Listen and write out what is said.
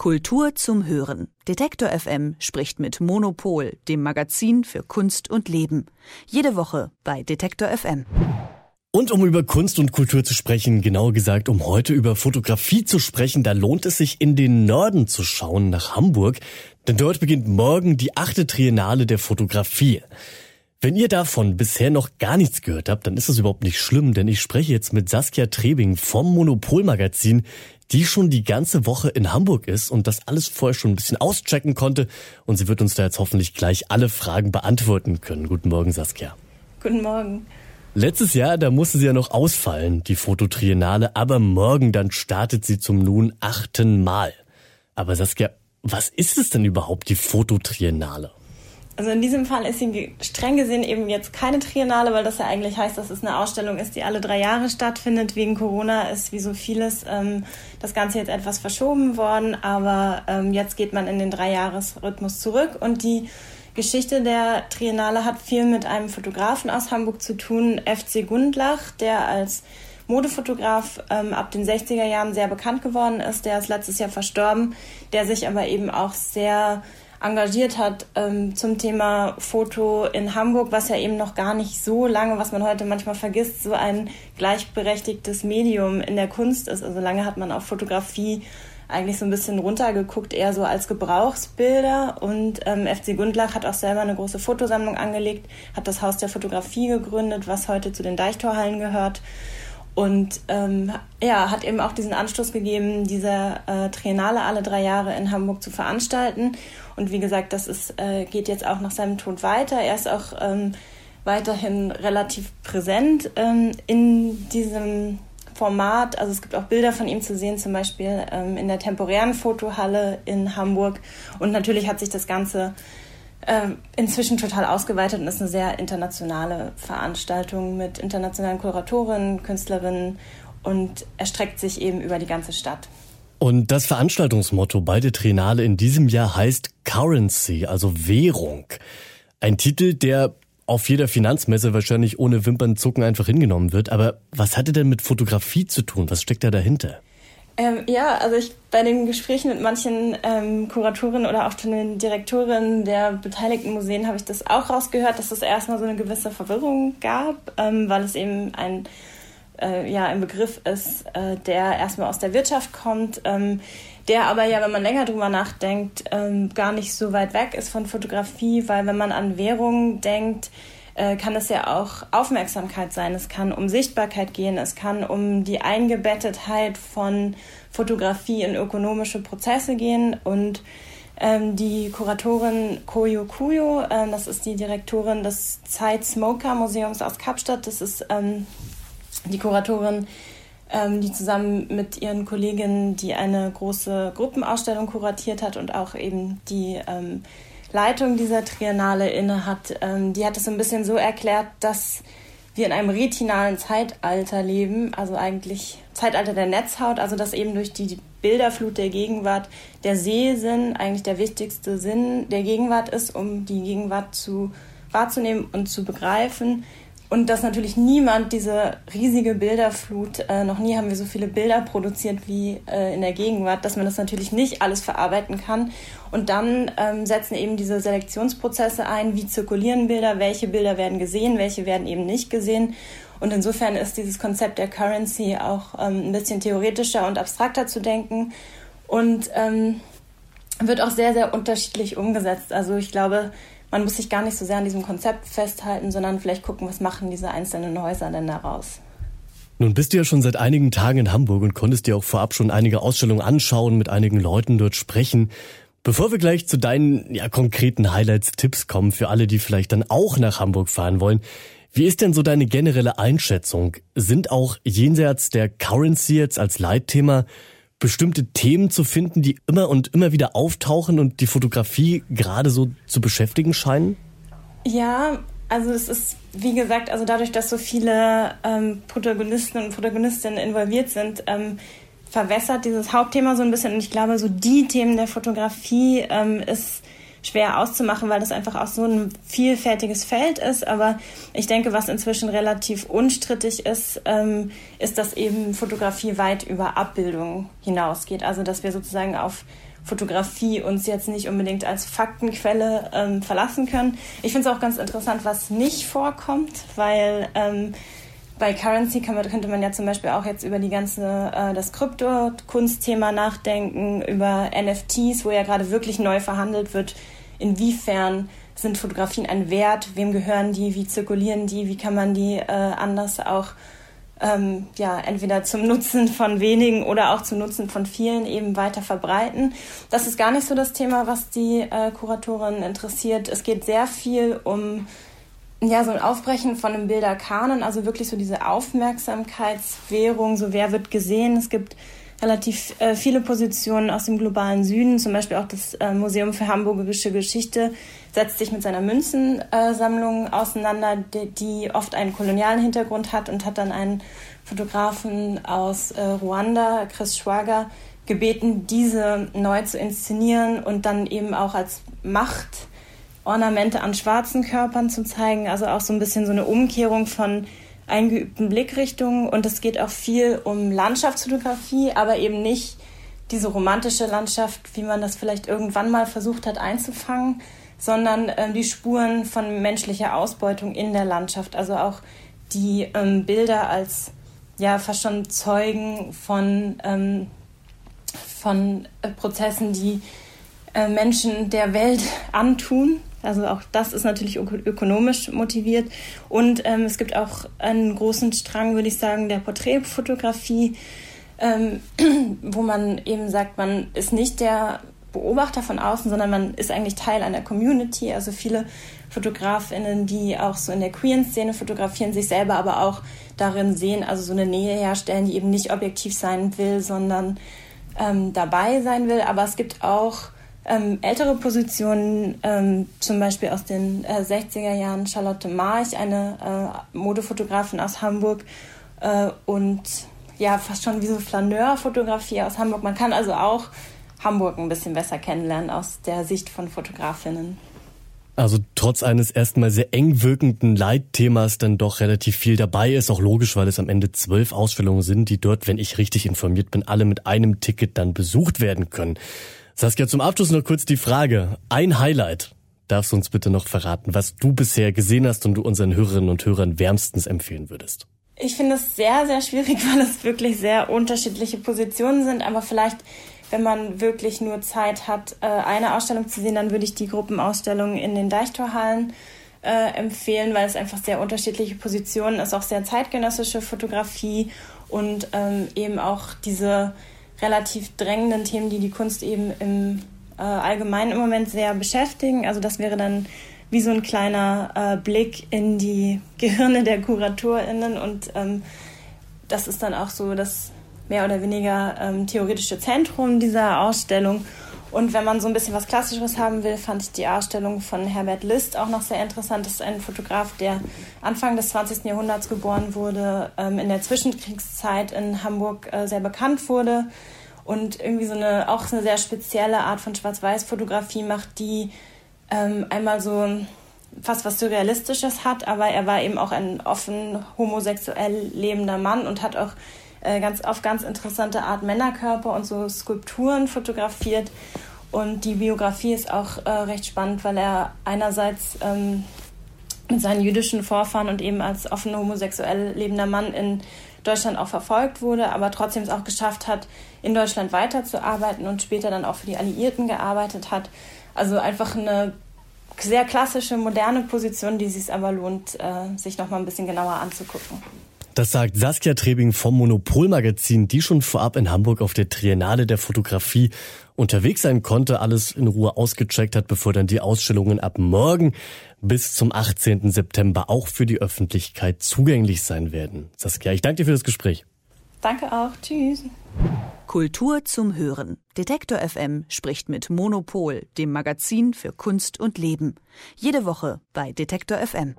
Kultur zum Hören. Detektor FM spricht mit Monopol, dem Magazin für Kunst und Leben. Jede Woche bei Detektor FM. Und um über Kunst und Kultur zu sprechen, genauer gesagt, um heute über Fotografie zu sprechen, da lohnt es sich in den Norden zu schauen, nach Hamburg. Denn dort beginnt morgen die achte Triennale der Fotografie. Wenn ihr davon bisher noch gar nichts gehört habt, dann ist das überhaupt nicht schlimm, denn ich spreche jetzt mit Saskia Trebing vom Monopol-Magazin, die schon die ganze Woche in Hamburg ist und das alles vorher schon ein bisschen auschecken konnte. Und sie wird uns da jetzt hoffentlich gleich alle Fragen beantworten können. Guten Morgen, Saskia. Guten Morgen. Letztes Jahr, da musste sie ja noch ausfallen, die Fototriennale, aber morgen dann startet sie zum nun achten Mal. Aber Saskia, was ist es denn überhaupt, die Fototriennale? Also in diesem Fall ist sie streng gesehen eben jetzt keine Triennale, weil das ja eigentlich heißt, dass es eine Ausstellung ist, die alle drei Jahre stattfindet. Wegen Corona ist wie so vieles ähm, das Ganze jetzt etwas verschoben worden, aber ähm, jetzt geht man in den Dreijahresrhythmus zurück und die Geschichte der Triennale hat viel mit einem Fotografen aus Hamburg zu tun, FC Gundlach, der als Modefotograf ähm, ab den 60er Jahren sehr bekannt geworden ist. Der ist letztes Jahr verstorben, der sich aber eben auch sehr engagiert hat ähm, zum Thema Foto in Hamburg, was ja eben noch gar nicht so lange, was man heute manchmal vergisst, so ein gleichberechtigtes Medium in der Kunst ist. Also lange hat man auf Fotografie eigentlich so ein bisschen runtergeguckt, eher so als Gebrauchsbilder. Und ähm, FC Gundlach hat auch selber eine große Fotosammlung angelegt, hat das Haus der Fotografie gegründet, was heute zu den Deichtorhallen gehört. Und ähm, ja, hat eben auch diesen Anstoß gegeben, diese äh, Triennale alle drei Jahre in Hamburg zu veranstalten. Und wie gesagt, das ist, äh, geht jetzt auch nach seinem Tod weiter. Er ist auch ähm, weiterhin relativ präsent ähm, in diesem Format. Also es gibt auch Bilder von ihm zu sehen, zum Beispiel ähm, in der temporären Fotohalle in Hamburg. Und natürlich hat sich das Ganze inzwischen total ausgeweitet und ist eine sehr internationale Veranstaltung mit internationalen Kuratorinnen, Künstlerinnen und erstreckt sich eben über die ganze Stadt. Und das Veranstaltungsmotto bei der Triennale in diesem Jahr heißt Currency, also Währung. Ein Titel, der auf jeder Finanzmesse wahrscheinlich ohne Wimpernzucken einfach hingenommen wird. Aber was hatte denn mit Fotografie zu tun? Was steckt da dahinter? Ähm, ja, also ich bei den Gesprächen mit manchen ähm, Kuratorinnen oder auch den Direktorinnen der beteiligten Museen habe ich das auch rausgehört, dass es erstmal so eine gewisse Verwirrung gab, ähm, weil es eben ein äh, ja ein Begriff ist, äh, der erstmal aus der Wirtschaft kommt, ähm, der aber ja, wenn man länger drüber nachdenkt, ähm, gar nicht so weit weg ist von Fotografie, weil wenn man an Währung denkt, äh, kann es ja auch Aufmerksamkeit sein, es kann um Sichtbarkeit gehen, es kann um die Eingebettetheit von Fotografie in ökonomische Prozesse gehen. Und ähm, die Kuratorin Koyo Kuyo, äh, das ist die Direktorin des Zeit Smoker Museums aus Kapstadt, das ist ähm, die Kuratorin, die zusammen mit ihren Kolleginnen, die eine große Gruppenausstellung kuratiert hat und auch eben die ähm, Leitung dieser Triennale inne hat, ähm, die hat es so ein bisschen so erklärt, dass wir in einem retinalen Zeitalter leben, also eigentlich Zeitalter der Netzhaut, also dass eben durch die Bilderflut der Gegenwart der Sehsinn eigentlich der wichtigste Sinn der Gegenwart ist, um die Gegenwart zu wahrzunehmen und zu begreifen. Und dass natürlich niemand diese riesige Bilderflut, äh, noch nie haben wir so viele Bilder produziert wie äh, in der Gegenwart, dass man das natürlich nicht alles verarbeiten kann. Und dann ähm, setzen eben diese Selektionsprozesse ein, wie zirkulieren Bilder, welche Bilder werden gesehen, welche werden eben nicht gesehen. Und insofern ist dieses Konzept der Currency auch ähm, ein bisschen theoretischer und abstrakter zu denken und ähm, wird auch sehr, sehr unterschiedlich umgesetzt. Also ich glaube, man muss sich gar nicht so sehr an diesem Konzept festhalten, sondern vielleicht gucken, was machen diese einzelnen Häuser denn daraus. Nun bist du ja schon seit einigen Tagen in Hamburg und konntest dir auch vorab schon einige Ausstellungen anschauen, mit einigen Leuten dort sprechen. Bevor wir gleich zu deinen ja, konkreten Highlights, Tipps kommen für alle, die vielleicht dann auch nach Hamburg fahren wollen, wie ist denn so deine generelle Einschätzung? Sind auch jenseits der Currency jetzt als Leitthema bestimmte Themen zu finden, die immer und immer wieder auftauchen und die Fotografie gerade so zu beschäftigen scheinen? Ja, also es ist, wie gesagt, also dadurch, dass so viele ähm, Protagonisten und Protagonistinnen involviert sind, ähm, verwässert dieses Hauptthema so ein bisschen. Und ich glaube, so die Themen der Fotografie ähm, ist schwer auszumachen, weil das einfach auch so ein vielfältiges Feld ist. Aber ich denke, was inzwischen relativ unstrittig ist, ähm, ist, dass eben Fotografie weit über Abbildung hinausgeht. Also dass wir sozusagen auf Fotografie uns jetzt nicht unbedingt als Faktenquelle ähm, verlassen können. Ich finde es auch ganz interessant, was nicht vorkommt, weil ähm, bei Currency man, könnte man ja zum Beispiel auch jetzt über die ganze äh, das Krypto-Kunstthema nachdenken, über NFTs, wo ja gerade wirklich neu verhandelt wird, inwiefern sind Fotografien ein Wert, wem gehören die, wie zirkulieren die, wie kann man die äh, anders auch ähm, ja, entweder zum Nutzen von wenigen oder auch zum Nutzen von vielen eben weiter verbreiten. Das ist gar nicht so das Thema, was die äh, Kuratorin interessiert. Es geht sehr viel um ja, so ein Aufbrechen von einem Bilderkanon, also wirklich so diese Aufmerksamkeitswährung, so wer wird gesehen. Es gibt relativ äh, viele Positionen aus dem globalen Süden, zum Beispiel auch das äh, Museum für Hamburgische Geschichte setzt sich mit seiner Münzensammlung auseinander, die, die, oft einen kolonialen Hintergrund hat und hat dann einen Fotografen aus äh, Ruanda, Chris Schwager, gebeten, diese neu zu inszenieren und dann eben auch als Machtornamente an schwarzen Körpern zu zeigen. Also auch so ein bisschen so eine Umkehrung von eingeübten Blickrichtungen. Und es geht auch viel um Landschaftsfotografie, aber eben nicht diese romantische Landschaft, wie man das vielleicht irgendwann mal versucht hat einzufangen, sondern äh, die Spuren von menschlicher Ausbeutung in der Landschaft. Also auch die ähm, Bilder als ja fast schon Zeugen von, ähm, von äh, Prozessen, die äh, Menschen der Welt antun. Also auch das ist natürlich ökonomisch motiviert. Und ähm, es gibt auch einen großen Strang, würde ich sagen, der Porträtfotografie, ähm, wo man eben sagt, man ist nicht der Beobachter von außen, sondern man ist eigentlich Teil einer Community. Also viele Fotografinnen, die auch so in der queeren Szene fotografieren, sich selber aber auch darin sehen, also so eine Nähe herstellen, die eben nicht objektiv sein will, sondern ähm, dabei sein will. Aber es gibt auch ähm, ältere Positionen, ähm, zum Beispiel aus den äh, 60er Jahren, Charlotte March, eine äh, Modefotografin aus Hamburg äh, und ja, fast schon wie so Flaneur-Fotografie aus Hamburg. Man kann also auch Hamburg ein bisschen besser kennenlernen aus der Sicht von Fotografinnen. Also trotz eines erstmal sehr eng wirkenden Leitthemas dann doch relativ viel dabei ist. Auch logisch, weil es am Ende zwölf Ausstellungen sind, die dort, wenn ich richtig informiert bin, alle mit einem Ticket dann besucht werden können. Saskia, zum Abschluss noch kurz die Frage. Ein Highlight darfst du uns bitte noch verraten, was du bisher gesehen hast und du unseren Hörerinnen und Hörern wärmstens empfehlen würdest. Ich finde es sehr, sehr schwierig, weil es wirklich sehr unterschiedliche Positionen sind, aber vielleicht wenn man wirklich nur Zeit hat, äh, eine Ausstellung zu sehen, dann würde ich die Gruppenausstellung in den Deichtorhallen äh, empfehlen, weil es einfach sehr unterschiedliche Positionen ist, auch sehr zeitgenössische Fotografie und ähm, eben auch diese relativ drängenden Themen, die die Kunst eben im äh, Allgemeinen im Moment sehr beschäftigen. Also das wäre dann wie so ein kleiner äh, Blick in die Gehirne der KuratorInnen und ähm, das ist dann auch so das mehr oder weniger ähm, theoretische Zentrum dieser Ausstellung. Und wenn man so ein bisschen was Klassischeres haben will, fand ich die Ausstellung von Herbert List auch noch sehr interessant. Das ist ein Fotograf, der Anfang des 20. Jahrhunderts geboren wurde, ähm, in der Zwischenkriegszeit in Hamburg äh, sehr bekannt wurde und irgendwie so eine auch eine sehr spezielle Art von Schwarz-Weiß-Fotografie macht, die ähm, einmal so fast was Surrealistisches hat, aber er war eben auch ein offen homosexuell lebender Mann und hat auch äh, ganz, auf ganz interessante Art Männerkörper und so Skulpturen fotografiert. Und die Biografie ist auch äh, recht spannend, weil er einerseits ähm, mit seinen jüdischen Vorfahren und eben als offen homosexuell lebender Mann in Deutschland auch verfolgt wurde, aber trotzdem es auch geschafft hat, in Deutschland weiterzuarbeiten und später dann auch für die Alliierten gearbeitet hat. Also einfach eine sehr klassische, moderne Position, die sich aber lohnt, äh, sich noch mal ein bisschen genauer anzugucken. Das sagt Saskia Trebing vom Monopolmagazin, die schon vorab in Hamburg auf der Triennale der Fotografie unterwegs sein konnte, alles in Ruhe ausgecheckt hat, bevor dann die Ausstellungen ab morgen bis zum 18. September auch für die Öffentlichkeit zugänglich sein werden. Saskia, ich danke dir für das Gespräch. Danke auch. Tschüss. Kultur zum Hören. Detektor FM spricht mit Monopol, dem Magazin für Kunst und Leben. Jede Woche bei Detektor FM.